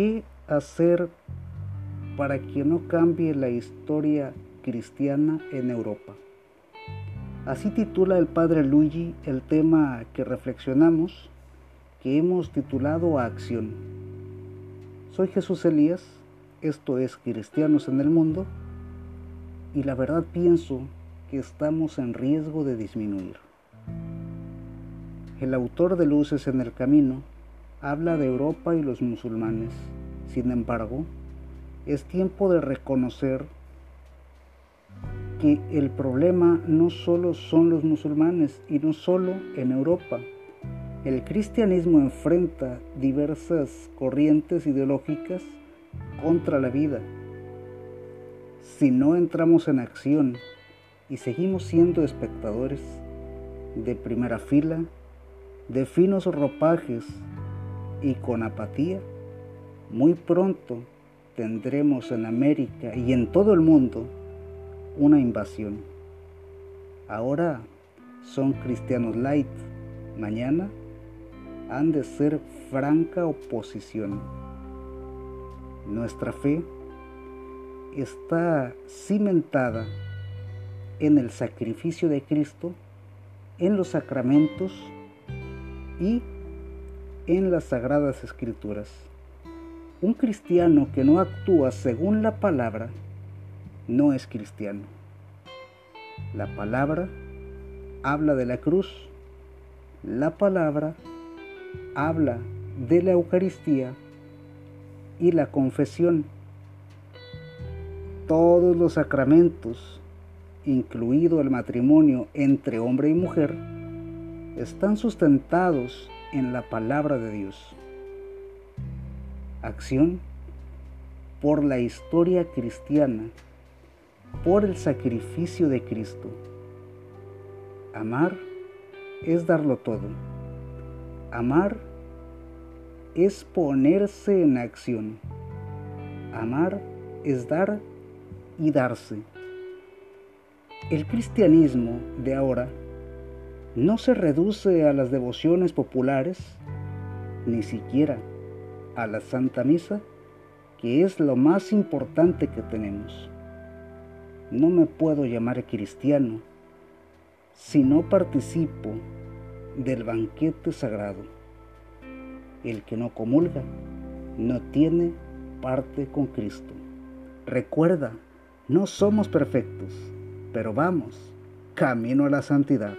¿Qué hacer para que no cambie la historia cristiana en Europa? Así titula el padre Luigi el tema que reflexionamos, que hemos titulado Acción. Soy Jesús Elías, esto es Cristianos en el Mundo, y la verdad pienso que estamos en riesgo de disminuir. El autor de Luces en el Camino habla de Europa y los musulmanes. Sin embargo, es tiempo de reconocer que el problema no solo son los musulmanes y no solo en Europa. El cristianismo enfrenta diversas corrientes ideológicas contra la vida. Si no entramos en acción y seguimos siendo espectadores de primera fila, de finos ropajes y con apatía, muy pronto tendremos en América y en todo el mundo una invasión. Ahora son cristianos light, mañana han de ser franca oposición. Nuestra fe está cimentada en el sacrificio de Cristo, en los sacramentos y en las sagradas escrituras. Un cristiano que no actúa según la palabra no es cristiano. La palabra habla de la cruz. La palabra habla de la Eucaristía y la confesión. Todos los sacramentos, incluido el matrimonio entre hombre y mujer, están sustentados en la palabra de Dios. Acción por la historia cristiana, por el sacrificio de Cristo. Amar es darlo todo. Amar es ponerse en acción. Amar es dar y darse. El cristianismo de ahora no se reduce a las devociones populares, ni siquiera a la Santa Misa, que es lo más importante que tenemos. No me puedo llamar cristiano si no participo del banquete sagrado. El que no comulga no tiene parte con Cristo. Recuerda, no somos perfectos, pero vamos, camino a la santidad.